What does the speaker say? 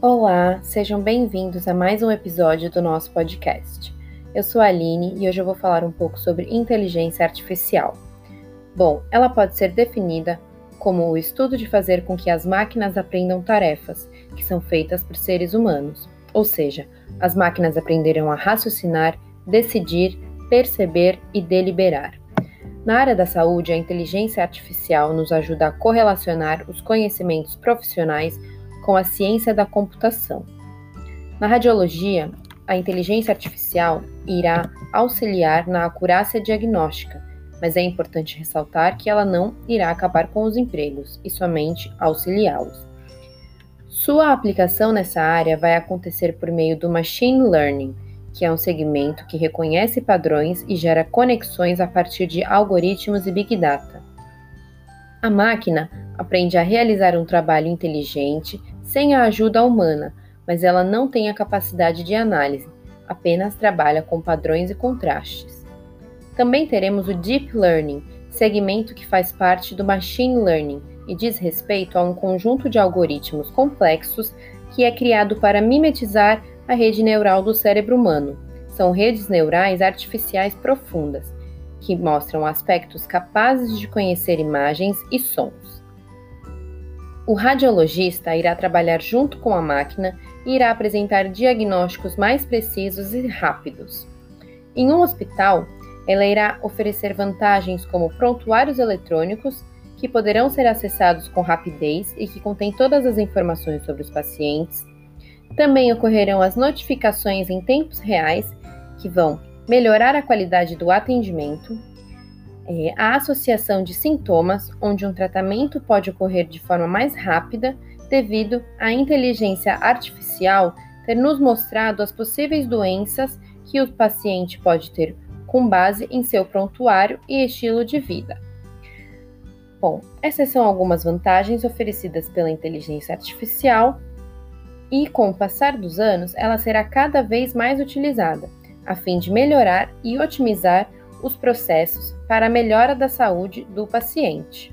Olá, sejam bem-vindos a mais um episódio do nosso podcast. Eu sou a Aline e hoje eu vou falar um pouco sobre inteligência artificial. Bom, ela pode ser definida como o estudo de fazer com que as máquinas aprendam tarefas que são feitas por seres humanos, ou seja, as máquinas aprenderão a raciocinar, decidir, perceber e deliberar. Na área da saúde, a inteligência artificial nos ajuda a correlacionar os conhecimentos profissionais com a ciência da computação. Na radiologia, a inteligência artificial irá auxiliar na acurácia diagnóstica, mas é importante ressaltar que ela não irá acabar com os empregos e somente auxiliá-los. Sua aplicação nessa área vai acontecer por meio do machine learning, que é um segmento que reconhece padrões e gera conexões a partir de algoritmos e big data. A máquina aprende a realizar um trabalho inteligente sem a ajuda humana, mas ela não tem a capacidade de análise, apenas trabalha com padrões e contrastes. Também teremos o Deep Learning, segmento que faz parte do Machine Learning e diz respeito a um conjunto de algoritmos complexos que é criado para mimetizar a rede neural do cérebro humano. São redes neurais artificiais profundas, que mostram aspectos capazes de conhecer imagens e sons. O radiologista irá trabalhar junto com a máquina e irá apresentar diagnósticos mais precisos e rápidos. Em um hospital, ela irá oferecer vantagens como prontuários eletrônicos, que poderão ser acessados com rapidez e que contêm todas as informações sobre os pacientes. Também ocorrerão as notificações em tempos reais, que vão melhorar a qualidade do atendimento, é, a associação de sintomas, onde um tratamento pode ocorrer de forma mais rápida devido à inteligência artificial ter nos mostrado as possíveis doenças que o paciente pode ter com base em seu prontuário e estilo de vida. Bom, essas são algumas vantagens oferecidas pela inteligência artificial e, com o passar dos anos, ela será cada vez mais utilizada, a fim de melhorar e otimizar os processos para a melhora da saúde do paciente.